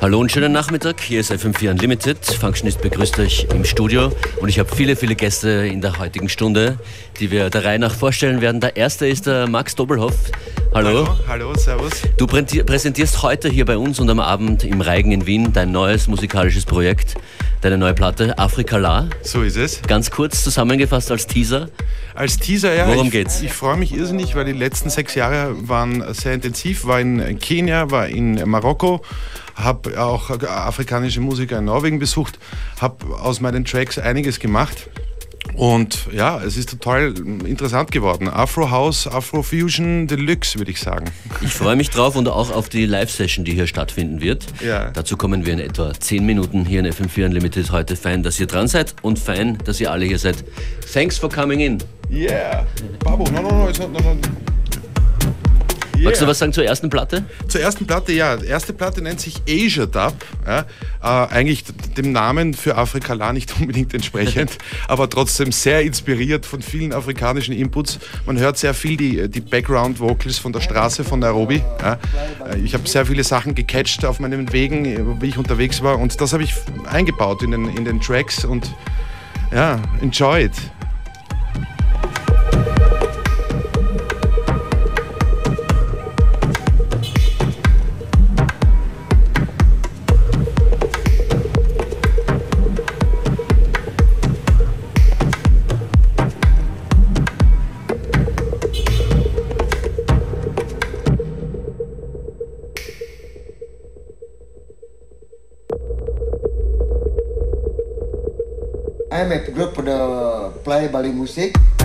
Hallo und schönen Nachmittag. Hier ist FM4 Unlimited. Functionist begrüßt euch im Studio und ich habe viele, viele Gäste in der heutigen Stunde, die wir der Reihe nach vorstellen werden. Der erste ist der Max Dobelhoff. Hallo. Hallo, hallo, servus. Du präsentierst heute hier bei uns und am Abend im Reigen in Wien dein neues musikalisches Projekt, deine neue Platte Afrika La. So ist es. Ganz kurz zusammengefasst als Teaser. Als Teaser, ja. Worum ich, geht's? Ich freue mich irrsinnig, weil die letzten sechs Jahre waren sehr intensiv. War in Kenia, war in Marokko, habe auch afrikanische Musiker in Norwegen besucht, habe aus meinen Tracks einiges gemacht. Und ja, es ist total interessant geworden. Afro House, Afro Fusion Deluxe, würde ich sagen. Ich freue mich drauf und auch auf die Live-Session, die hier stattfinden wird. Ja. Dazu kommen wir in etwa 10 Minuten hier in FM4 Unlimited heute. Fein, dass ihr dran seid und fein, dass ihr alle hier seid. Thanks for coming in. Yeah. Babu, no, no, no, it's not, no, no. Yeah. Magst du was sagen zur ersten Platte? Zur ersten Platte, ja. Die erste Platte nennt sich Asia Dub. Ja. Äh, eigentlich dem Namen für Afrika La nicht unbedingt entsprechend, aber trotzdem sehr inspiriert von vielen afrikanischen Inputs. Man hört sehr viel die, die Background-Vocals von der Straße von Nairobi. Ja. Äh, Ich habe sehr viele Sachen gecatcht auf meinen Wegen, wie ich unterwegs war und das habe ich eingebaut in den, in den Tracks und ja, enjoy it. Bali music.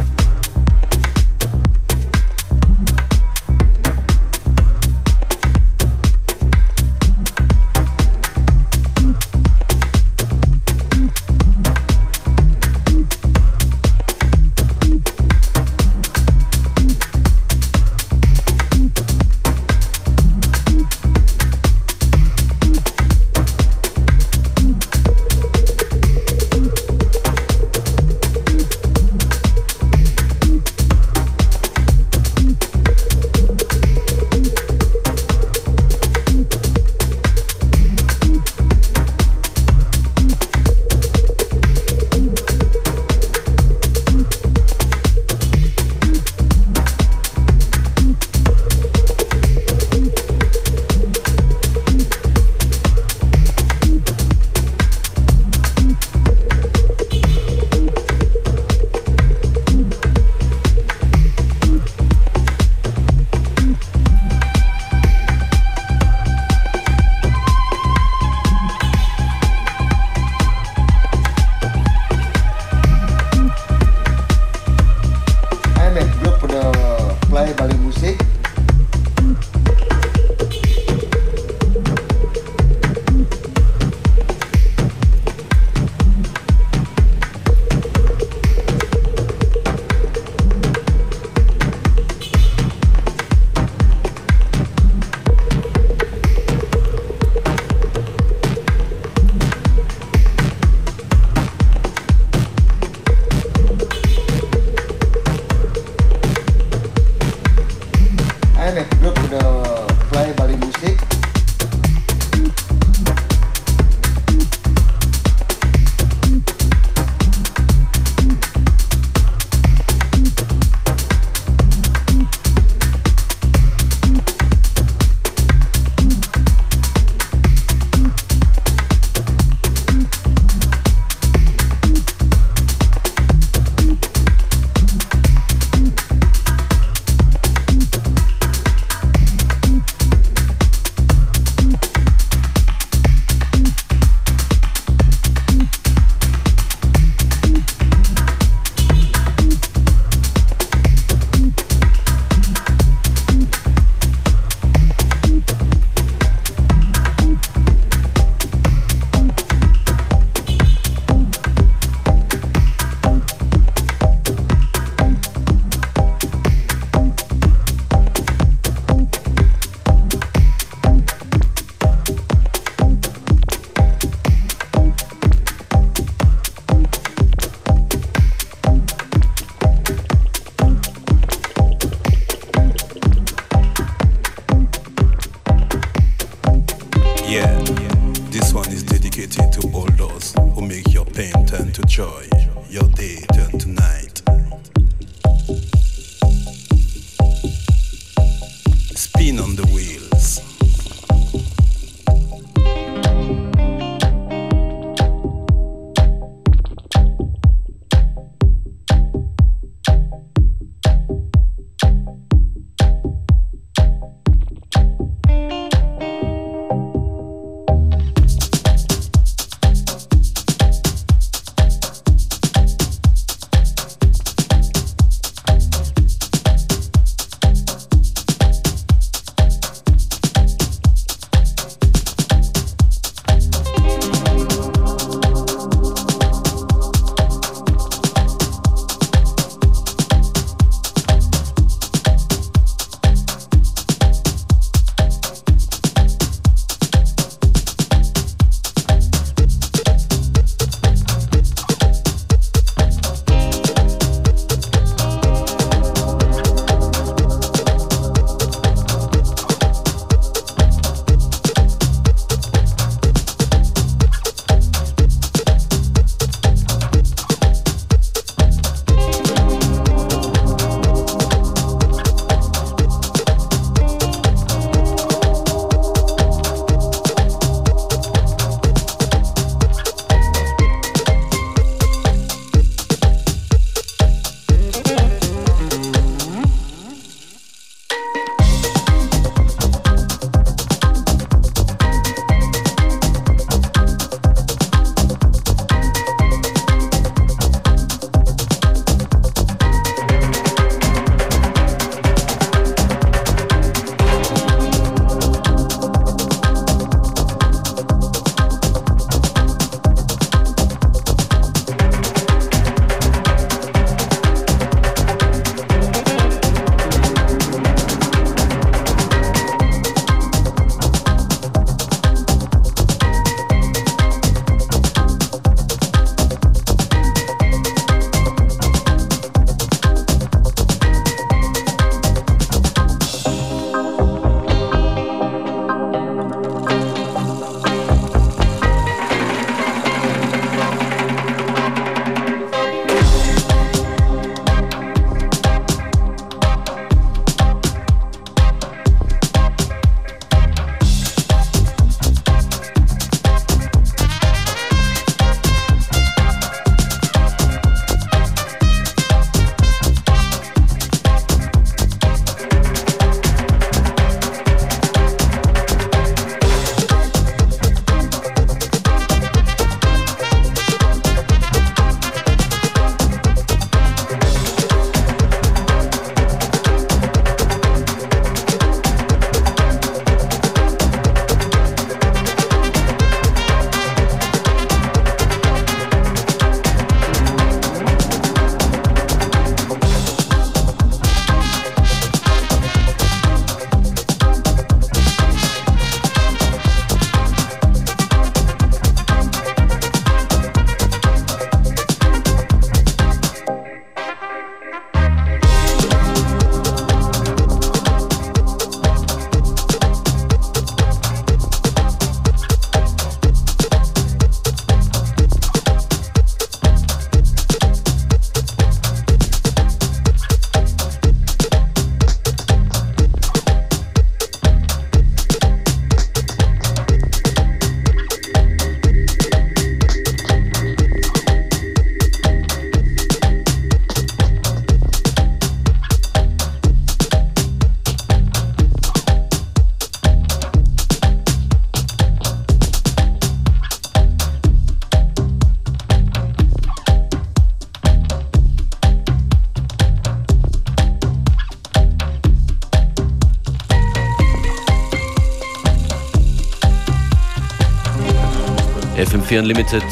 FM4 Unlimited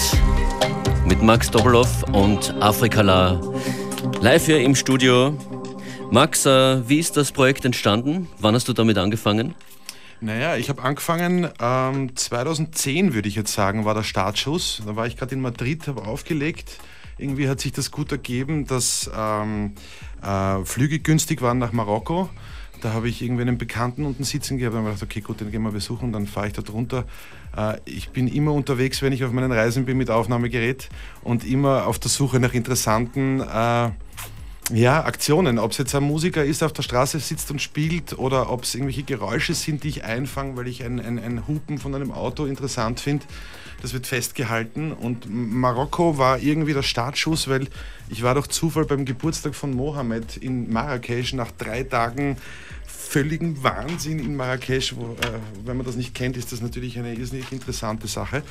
mit Max Doppelhoff und Afrikala live hier im Studio. Max, äh, wie ist das Projekt entstanden? Wann hast du damit angefangen? Naja, ich habe angefangen, ähm, 2010 würde ich jetzt sagen, war der Startschuss. Da war ich gerade in Madrid, habe aufgelegt. Irgendwie hat sich das gut ergeben, dass ähm, äh, Flüge günstig waren nach Marokko Da habe ich irgendwie einen Bekannten unten sitzen gehabt und habe gedacht, okay, gut, den gehen wir besuchen, dann fahre ich da drunter. Äh, ich bin immer unterwegs, wenn ich auf meinen Reisen bin mit Aufnahmegerät und immer auf der Suche nach interessanten äh, ja, Aktionen. Ob es jetzt ein Musiker ist, der auf der Straße sitzt und spielt oder ob es irgendwelche Geräusche sind, die ich einfange, weil ich ein, ein, ein Hupen von einem Auto interessant finde. Das wird festgehalten und Marokko war irgendwie der Startschuss, weil ich war durch Zufall beim Geburtstag von Mohammed in Marrakesch nach drei Tagen völligen Wahnsinn in Marrakesch. Wo, äh, wenn man das nicht kennt, ist das natürlich eine irrsinnig interessante Sache.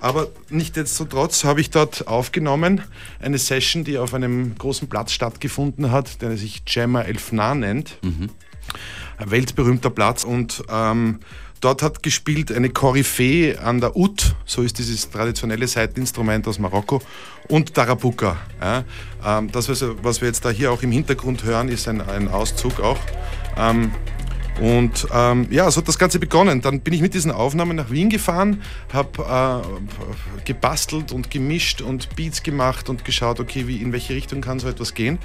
Aber nichtsdestotrotz habe ich dort aufgenommen eine Session, die auf einem großen Platz stattgefunden hat, der sich Jammer Elfna nennt. Mhm. Ein weltberühmter Platz und ähm, Dort hat gespielt eine Koryphäe an der Ut, so ist dieses traditionelle Seiteninstrument aus Marokko, und Darabuka. Ja. Ähm, das, was wir jetzt da hier auch im Hintergrund hören, ist ein, ein Auszug auch. Ähm, und ähm, ja, so hat das Ganze begonnen. Dann bin ich mit diesen Aufnahmen nach Wien gefahren, habe äh, gebastelt und gemischt und Beats gemacht und geschaut, okay, wie, in welche Richtung kann so etwas gehen.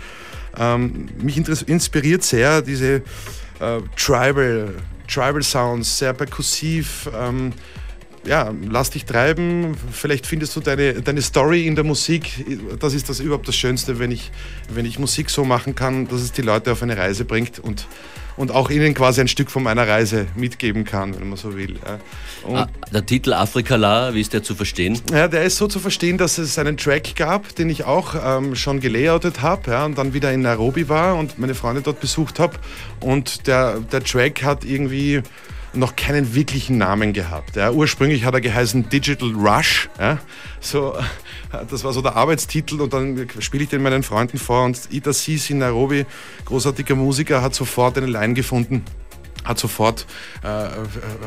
Ähm, mich inspiriert sehr diese äh, Tribal, Tribal Sounds, sehr perkussiv. Ähm, ja, lass dich treiben, vielleicht findest du deine, deine Story in der Musik. Das ist das überhaupt das Schönste, wenn ich, wenn ich Musik so machen kann, dass es die Leute auf eine Reise bringt und und auch ihnen quasi ein Stück von meiner Reise mitgeben kann, wenn man so will. Ah, der Titel Afrika La, wie ist der zu verstehen? Ja, der ist so zu verstehen, dass es einen Track gab, den ich auch ähm, schon gelayoutet habe ja, und dann wieder in Nairobi war und meine Freunde dort besucht habe. Und der, der Track hat irgendwie noch keinen wirklichen Namen gehabt. Ja. Ursprünglich hat er geheißen Digital Rush. Ja. So, das war so der Arbeitstitel und dann spiele ich den meinen Freunden vor und Ida Sis in Nairobi, großartiger Musiker, hat sofort eine Line gefunden hat sofort äh,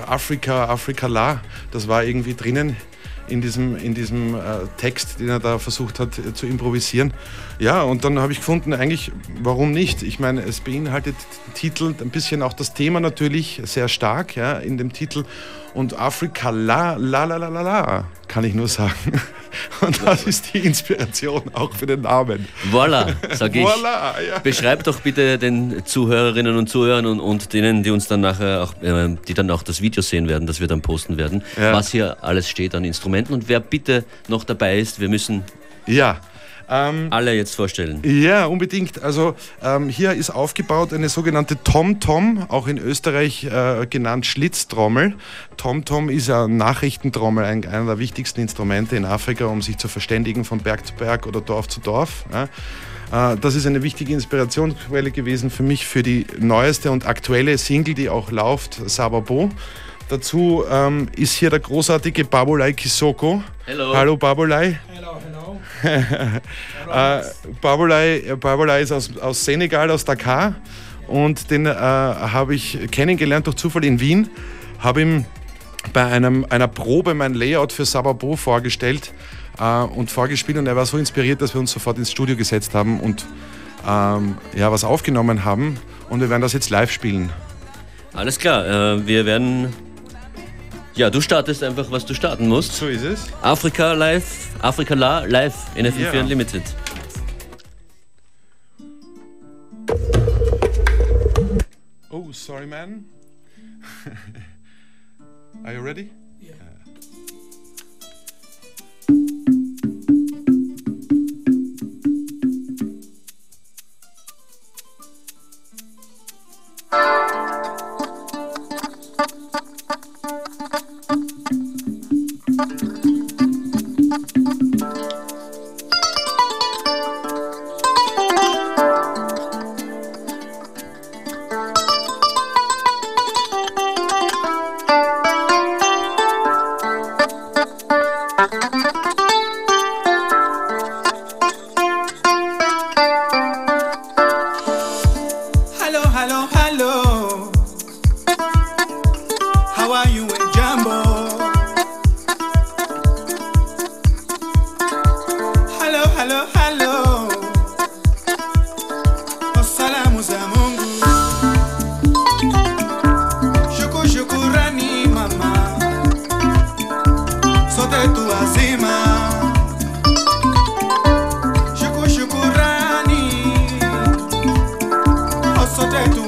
Afrika, Afrika La, das war irgendwie drinnen in diesem, in diesem äh, Text, den er da versucht hat äh, zu improvisieren. Ja, und dann habe ich gefunden, eigentlich, warum nicht? Ich meine, es beinhaltet Titel, ein bisschen auch das Thema natürlich sehr stark ja, in dem Titel. Und Afrika, la, la, la, la, la, la, kann ich nur sagen. Und das ist die Inspiration auch für den Namen. Voilà, sage ich. Voilà, ja. Beschreib doch bitte den Zuhörerinnen und Zuhörern und, und denen, die uns dann nachher auch, äh, die dann auch das Video sehen werden, das wir dann posten werden, ja. was hier alles steht an Instrumenten und wer bitte noch dabei ist. Wir müssen ja. Ähm, Alle jetzt vorstellen. Ja, unbedingt. Also ähm, hier ist aufgebaut eine sogenannte Tom-Tom, auch in Österreich äh, genannt Schlitztrommel. Tom-Tom ist ja Nachrichtentrommel, ein, einer der wichtigsten Instrumente in Afrika, um sich zu verständigen von Berg zu Berg oder Dorf zu Dorf. Ja. Äh, das ist eine wichtige Inspirationsquelle gewesen für mich für die neueste und aktuelle Single, die auch läuft, Sababo. Dazu ähm, ist hier der großartige Babulai Kisoko. Hello. Hallo Babulai. Hello, hello. äh, Babulai, Babulai ist aus, aus Senegal, aus Dakar. Und den äh, habe ich kennengelernt durch Zufall in Wien. Habe ihm bei einem, einer Probe mein Layout für Sababo vorgestellt äh, und vorgespielt. Und er war so inspiriert, dass wir uns sofort ins Studio gesetzt haben und ähm, ja, was aufgenommen haben. Und wir werden das jetzt live spielen. Alles klar, äh, wir werden ja, du startest einfach, was du starten musst. So ist es. Afrika live, Afrika La live in FM4 yeah. Unlimited. Oh, sorry, man. Are you ready? de tu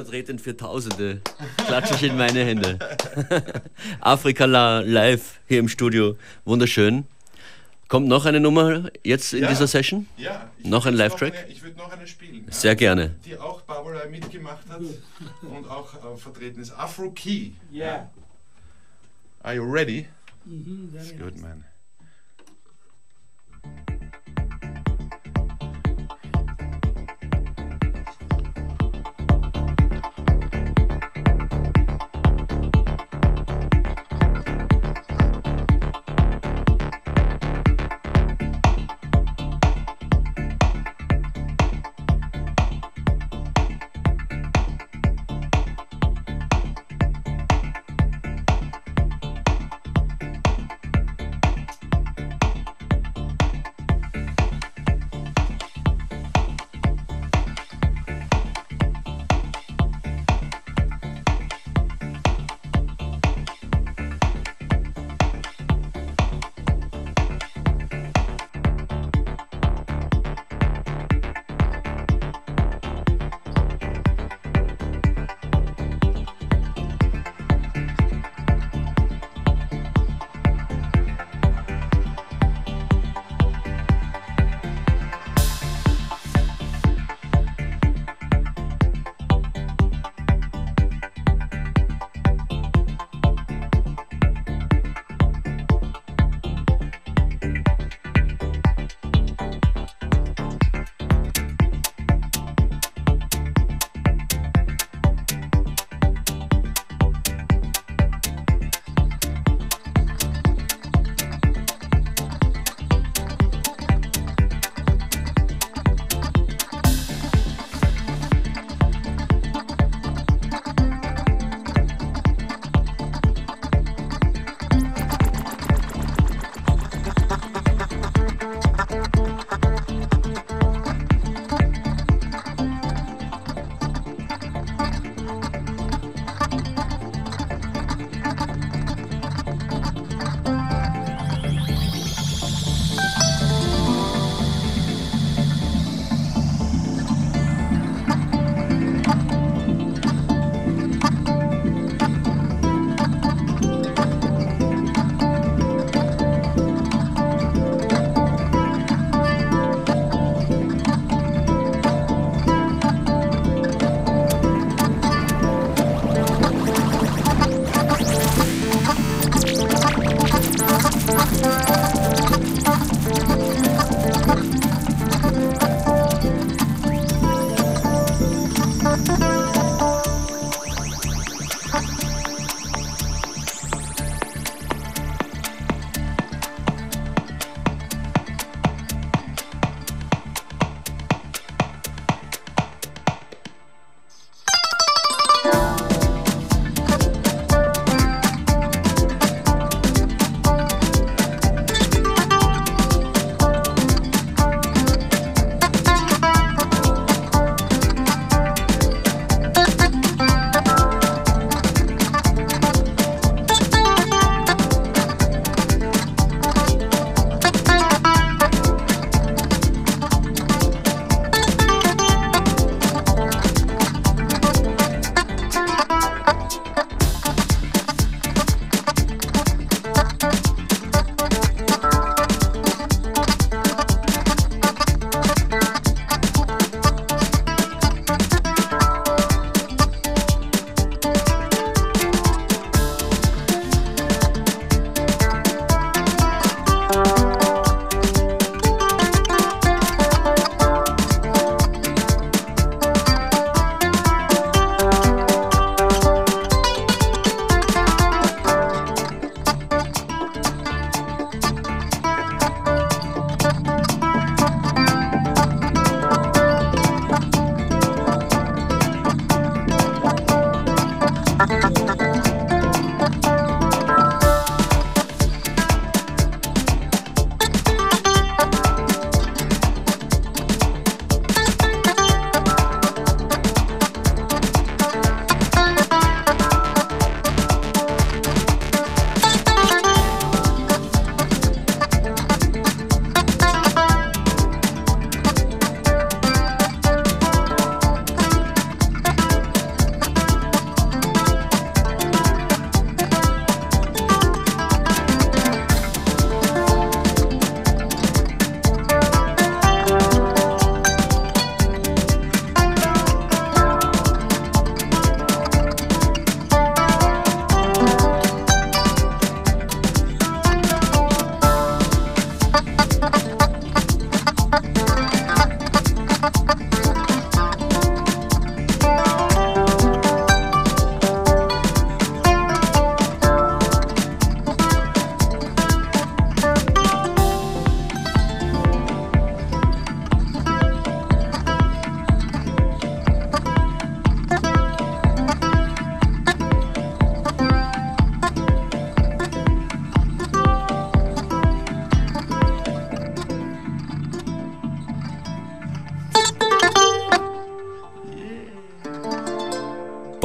Stellvertretend für Tausende klatsche ich in meine Hände. Afrika La- live hier im Studio. Wunderschön. Kommt noch eine Nummer jetzt in Ja. dieser Session? Ja, ich Noch ein Live-Track? Ich würde noch eine spielen. ja, Sehr gerne. Die auch Barbara mitgemacht hat und auch äh, vertreten ist. Afro Key. Yeah. Are you ready? That's good, man.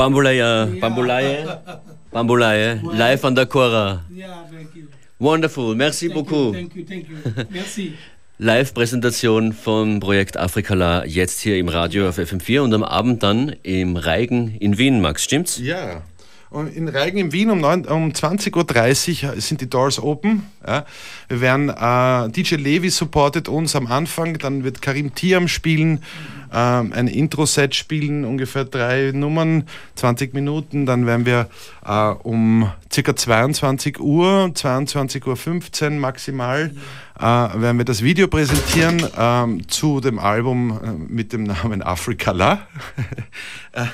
Bambulaya, Bambulaye, Bambulaye, live an der Cora. Yeah, thank you. Wonderful, merci Thank beaucoup. you, thank you, thank you. Merci. Live-Präsentation vom Projekt Afrikala jetzt hier im Radio auf FM4 und am Abend dann im Reigen in Wien, Max, stimmt's? Ja. Und in Reigen in Wien um, 9, um 20.30 Uhr sind die Doors open. Ja. Wir werden, äh, DJ Levi supportet uns am Anfang, dann wird Karim Tiam spielen, ähm, ein Intro-Set spielen, ungefähr drei Nummern, 20 Minuten. Dann werden wir äh, um circa 22 Uhr, 22.15 Uhr maximal, äh, werden wir das Video präsentieren ähm, zu dem Album äh, mit dem Namen Afrikala. Äh,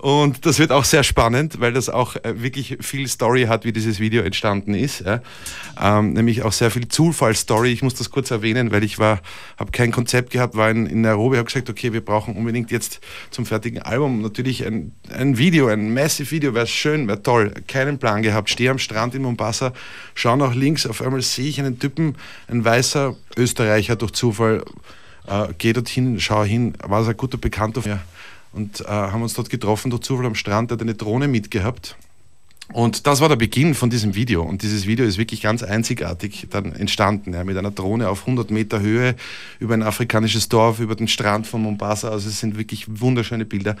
und das wird auch sehr spannend, weil das auch äh, wirklich viel Story hat, wie dieses Video entstanden ist. Ja. Ähm, nämlich auch sehr viel Zufallsstory. Ich muss das kurz erwähnen, weil ich war, habe kein Konzept gehabt, war in, in Nairobi, habe gesagt, okay, wir brauchen unbedingt jetzt zum fertigen Album natürlich ein, ein Video, ein massive Video, wäre schön, wäre toll. Keinen Plan gehabt, stehe am Strand in Mombasa, schaue nach links, auf einmal sehe ich einen Typen, ein weißer Österreicher durch Zufall, äh, gehe dorthin, schaue hin, war es ein guter Bekannter von mir und äh, haben uns dort getroffen, durch Zufall am Strand, der hat eine Drohne mitgehabt. Und das war der Beginn von diesem Video. Und dieses Video ist wirklich ganz einzigartig dann entstanden, ja, mit einer Drohne auf 100 Meter Höhe über ein afrikanisches Dorf, über den Strand von Mombasa. Also es sind wirklich wunderschöne Bilder.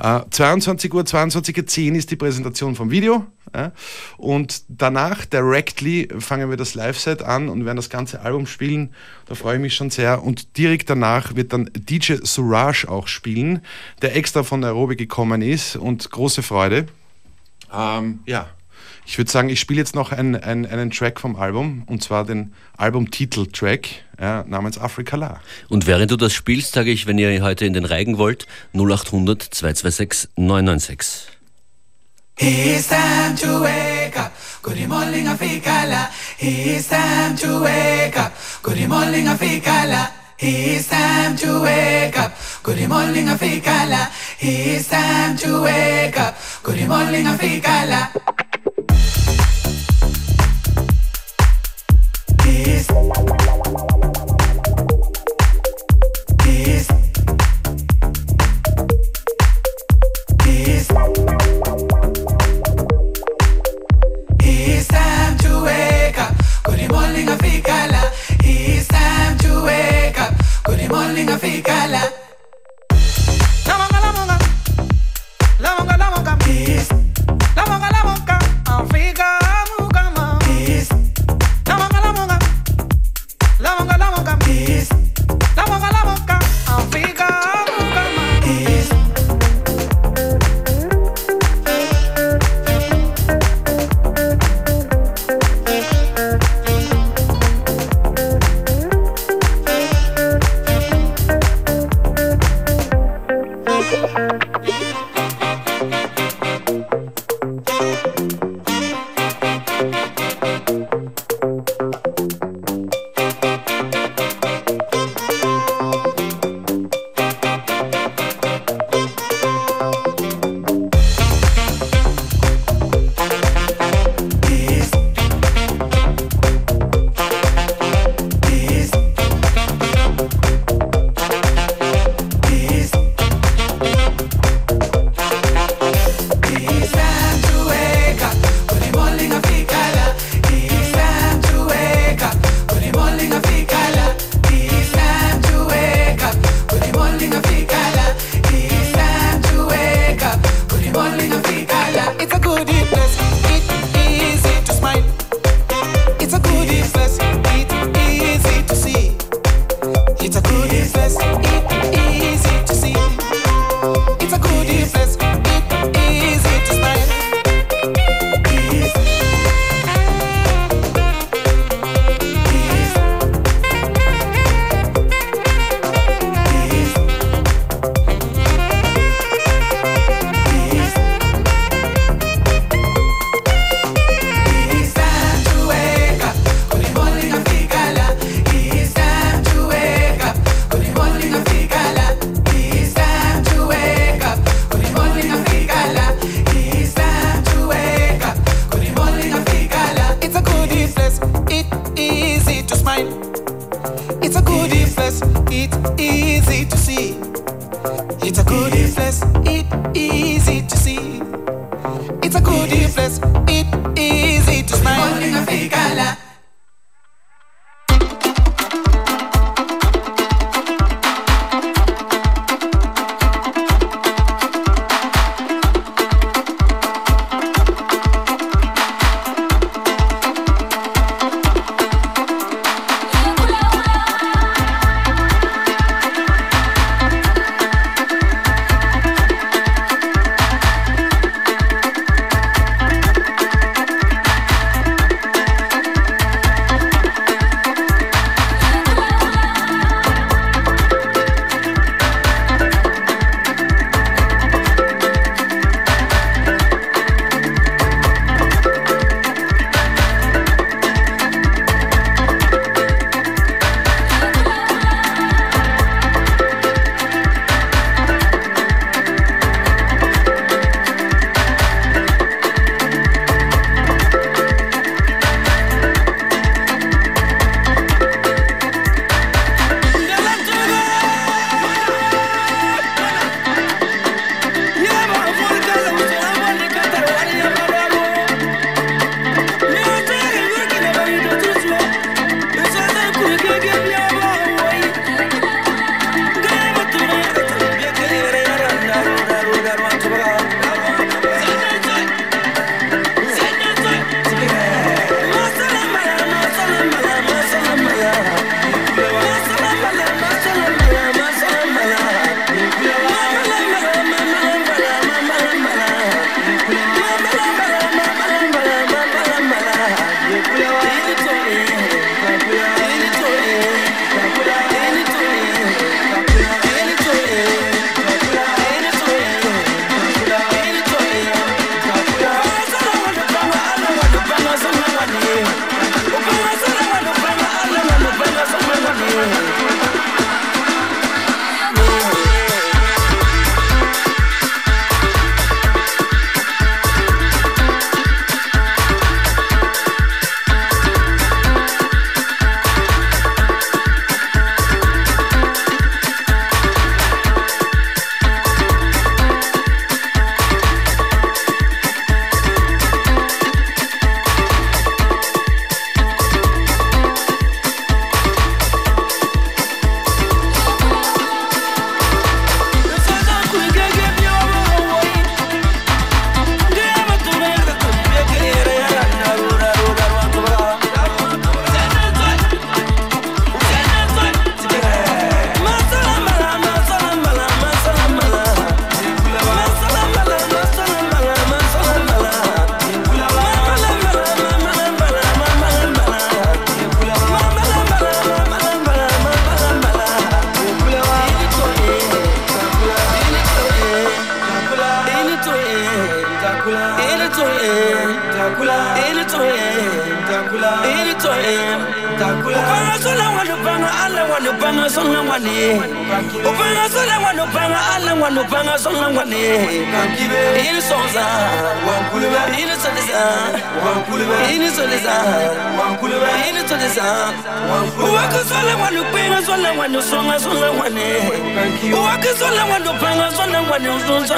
Äh, 22 Uhr, 22.10 Uhr ist die Präsentation vom Video. Ja, und danach, directly, fangen wir das Live-Set an und werden das ganze Album spielen. Da freue ich mich schon sehr. Und direkt danach wird dann DJ Suraj auch spielen, der extra von Nairobi gekommen ist und große Freude. Ähm, ja, ich würde sagen, ich spiele jetzt noch ein, ein, einen Track vom Album und zwar den Albumtitel-Track ja, namens Africa La. Und während du das spielst, sage ich, wenn ihr heute in den Reigen wollt, 0800 226 996. It's time to wake up. Good morning, Africala. It's time to wake up. Good morning, Africala. It's time to wake up. Good morning, Africala. It's time to wake up. Good morning, Africala. It's it's it's It's time to wake up. Good morning, Africala. It's time to wake up. Good morning, Africala. La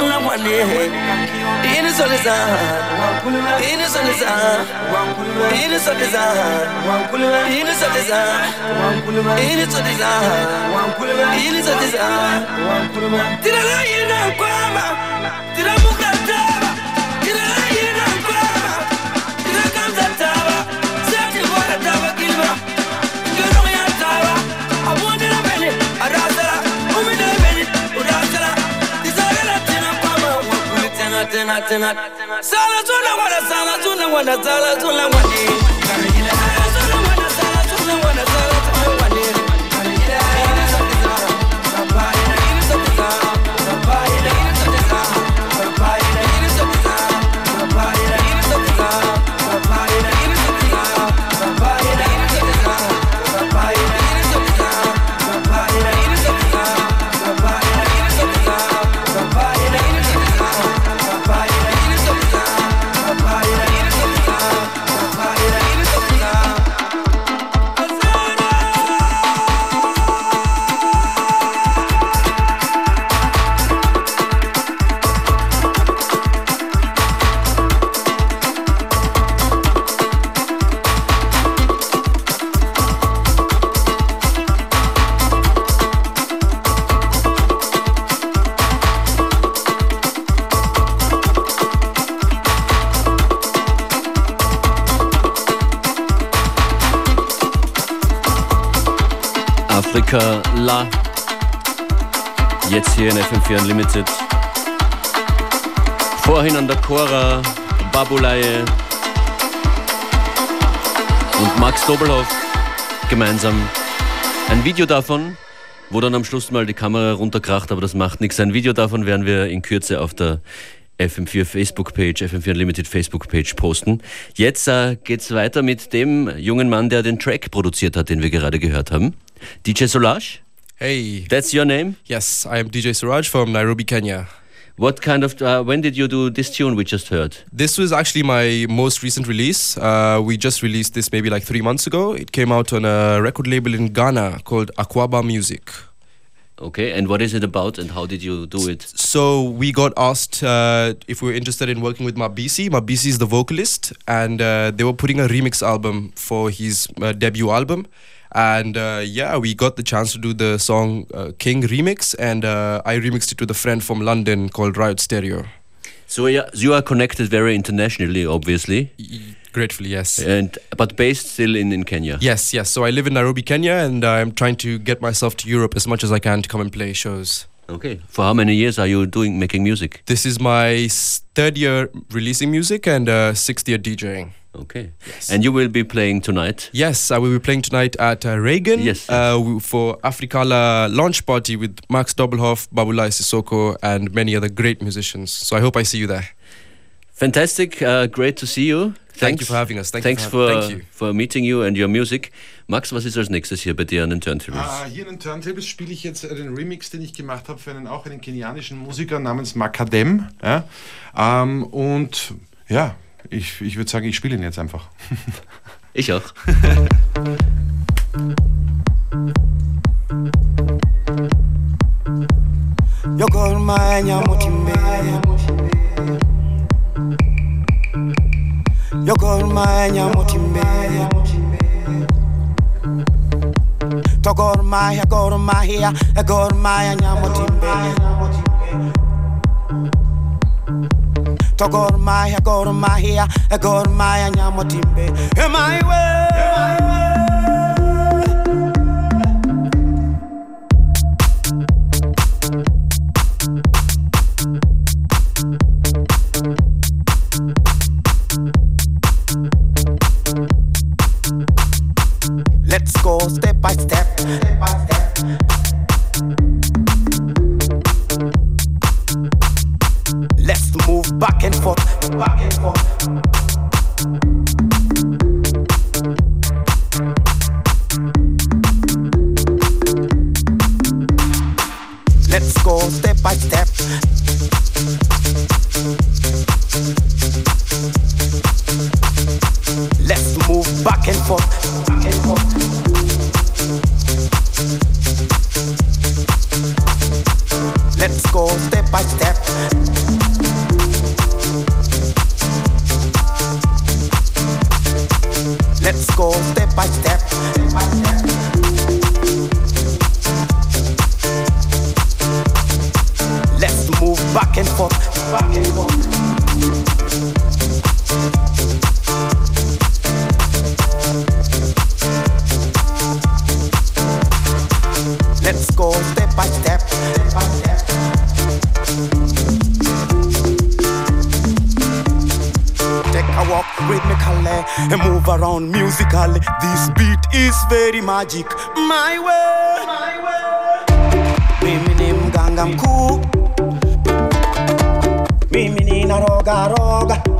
na wane Dini soliza Dini soliza Dini soliza Dini soliza Dini soliza Dini soliza Tira la yina kwama Tira muka Sala tuna wana sala wana sala wani. Sala wana sala wana sala tuna Jetzt hier in FM4 Unlimited. Vorhin an der Chora, Babulaye und Max Dobelhoff gemeinsam. Ein Video davon, wo dann am Schluss mal die Kamera runterkracht, aber das macht nichts. Ein Video davon werden wir in Kürze auf der FM4 Facebook-Page, FM4 Unlimited Facebook-Page posten. Jetzt äh, geht's weiter mit dem jungen Mann, der den Track produziert hat, den wir gerade gehört haben. DJ Solage, Hey, that's your name? yes, I am DJ Suraj from Nairobi, Kenya. What kind of, uh, when did you do this tune we just heard? This was actually my most recent release. Uh, we just released this maybe like three months ago. It came out on a record label in Ghana called Aquaba Music. Okay, and what is it about and how did you do it? So we got asked uh, if we were interested in working with Mabisi. Mabisi is the vocalist, and uh, they were putting a remix album for his uh, debut album. And uh, yeah, we got the chance to do the song uh, King remix, and uh, I remixed it with a friend from London called Riot Stereo. So yeah, you are connected very internationally, obviously, Gratefully, yes. and but based still in, in Kenya. Yes, yes. So I live in Nairobi, Kenya, and I'm trying to get myself to Europe as much as I can to come and play shows. Okay. For how many years are you doing making music? This is my third year releasing music and uh, sixth year DJing. Okay. Yes. And you will be playing tonight. Yes, I will be playing tonight at uh, Reagan Yes. Uh, for Africala launch party with Max Doppelhoff, Babulai Sissoko, and many other great musicians. So I hope I see you there. Fantastic. Uh, great to see you. Thank you for having us. Thank you thanks for for, having- thank you. for meeting you and your music. Max, was ist als nächstes hier bei dir an den Turntables? Ah, hier in den Turntables spiele ich jetzt den Remix, den ich gemacht habe für einen auch einen kenianischen Musiker namens Makadem. Ja? Ähm, und ja, ich, ich würde sagen, ich spiele ihn jetzt einfach. Ich auch. yokormanya mutimbe yokormanya mutimbe togormaya gormaya gormaya nyamutimbe. Togormaya gormaya gormaya nyamutimbe. My Go step by step. Around. This beat is very magic. My way. My way. Mimi ni mganga mkuu. Mimi nina roga. roga.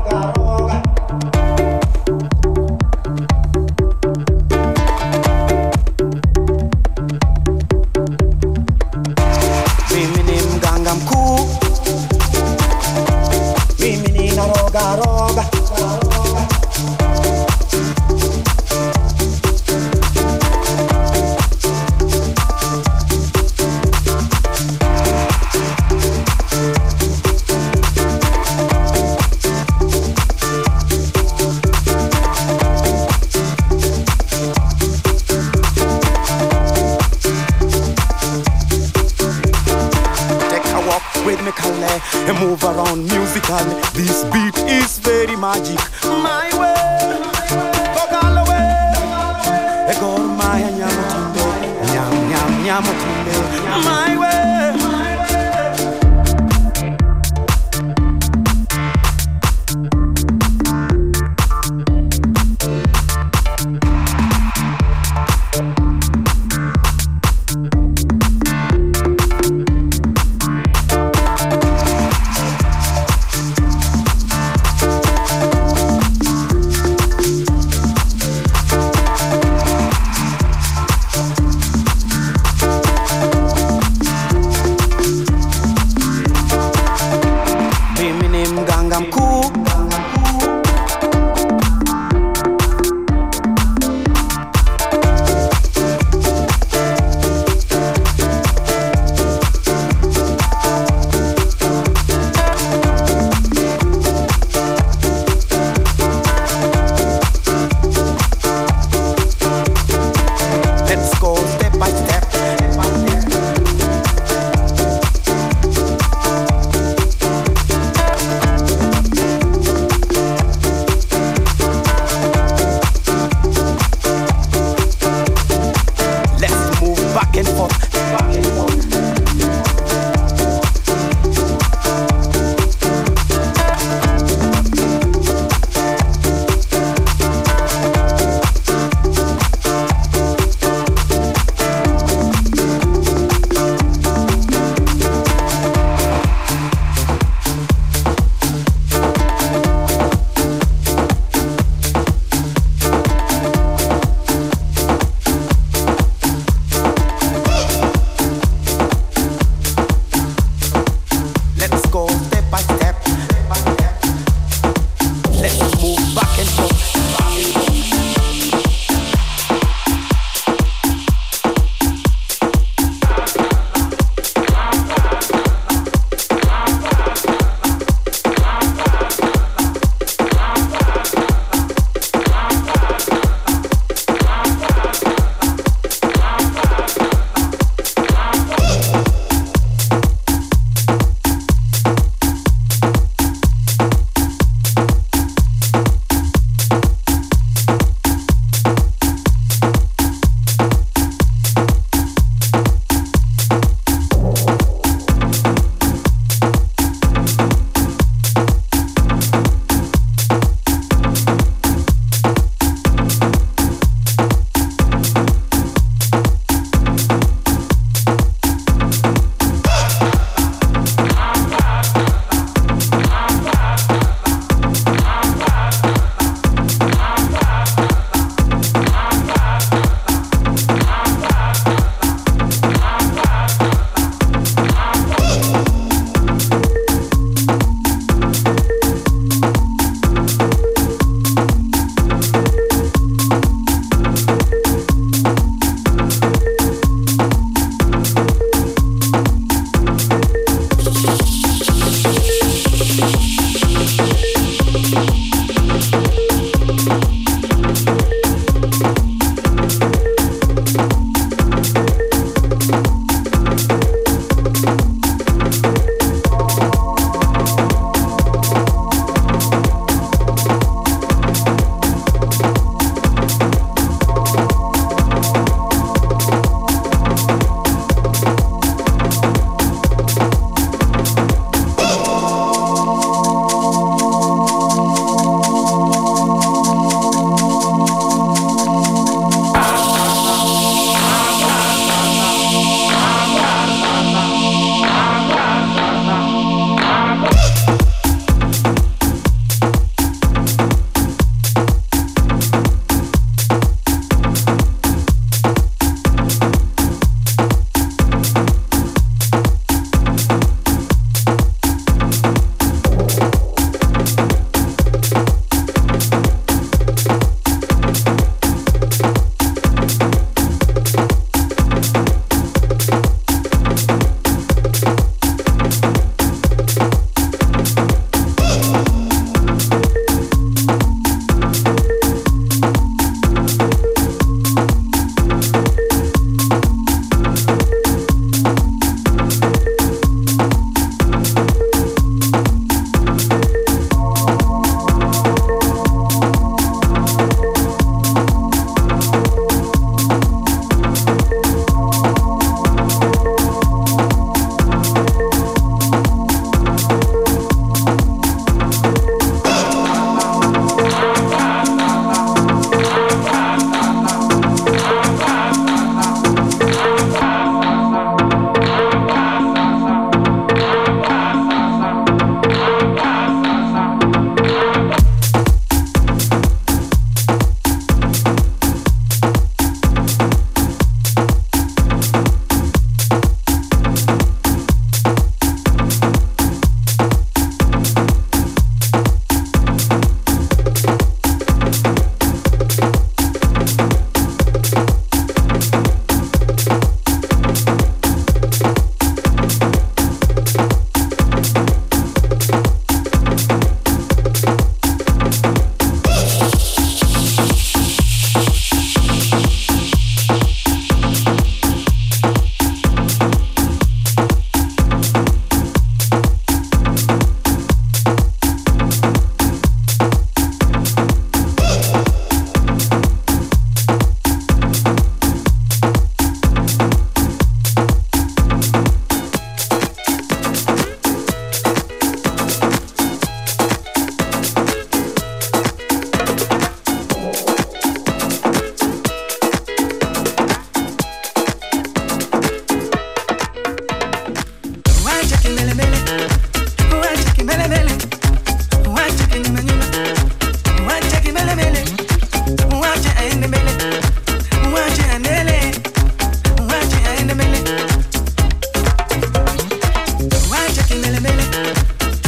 mele mele.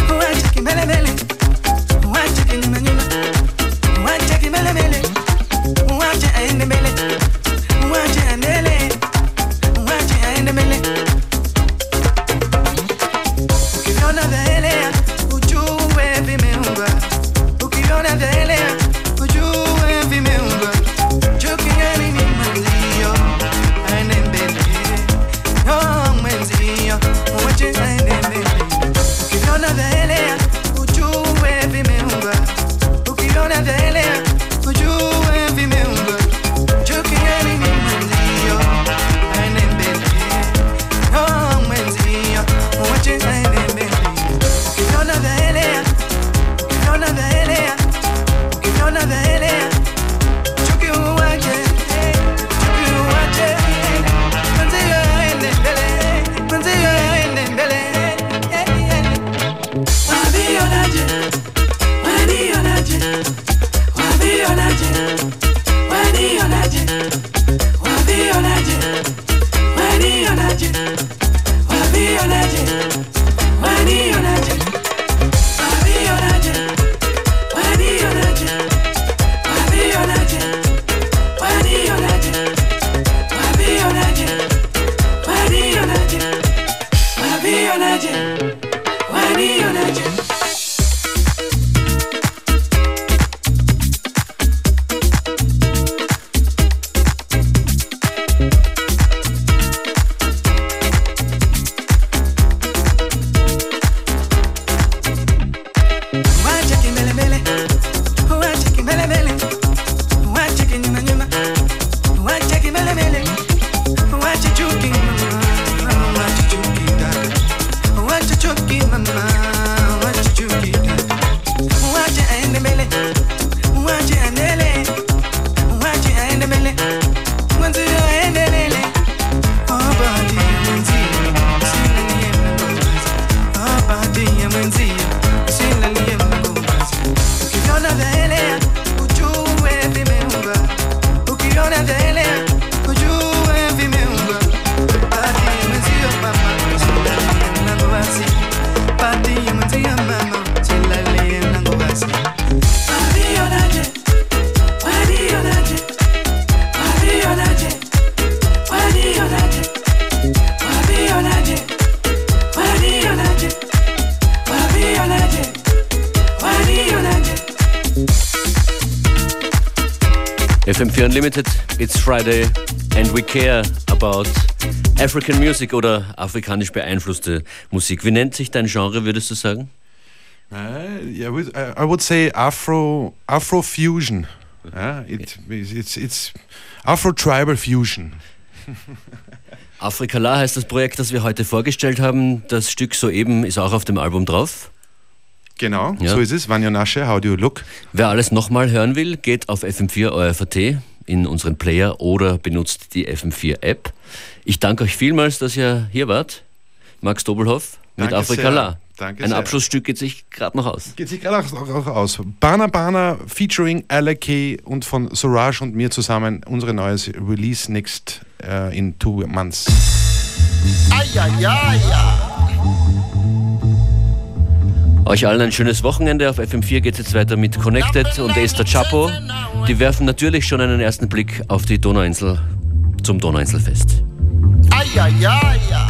Oh, I just keep mele mele. Friday and we care about African Music oder afrikanisch beeinflusste Musik. Wie nennt sich dein Genre, würdest du sagen? Uh, yeah, with- I would say Afro Afro fusion. Yeah, it, it's it's Afro tribal fusion. Afrikala heißt das Projekt, das wir heute vorgestellt haben. Das Stück soeben ist auch auf dem Album drauf. Genau, Ja. so ist es. Vanya Nasche, how do you look? Wer alles nochmal hören will, geht auf FM4 ORFAT in unseren Player oder benutzt die FM4 App. Ich danke euch vielmals, dass ihr hier wart. Max Dobelhoff mit Danke Afrikala. sehr. Danke Ein sehr. Abschlussstück geht sich gerade noch aus. Geht sich gerade auch, auch aus. Bana Bana featuring Alec und von Suraj und mir zusammen unsere neues Release next uh, in two months. Euch allen ein schönes Wochenende. Auf FM4 geht es jetzt weiter mit Connected und Esther Chapo. Die werfen natürlich schon einen ersten Blick auf die Donauinsel zum Donauinselfest. Napenda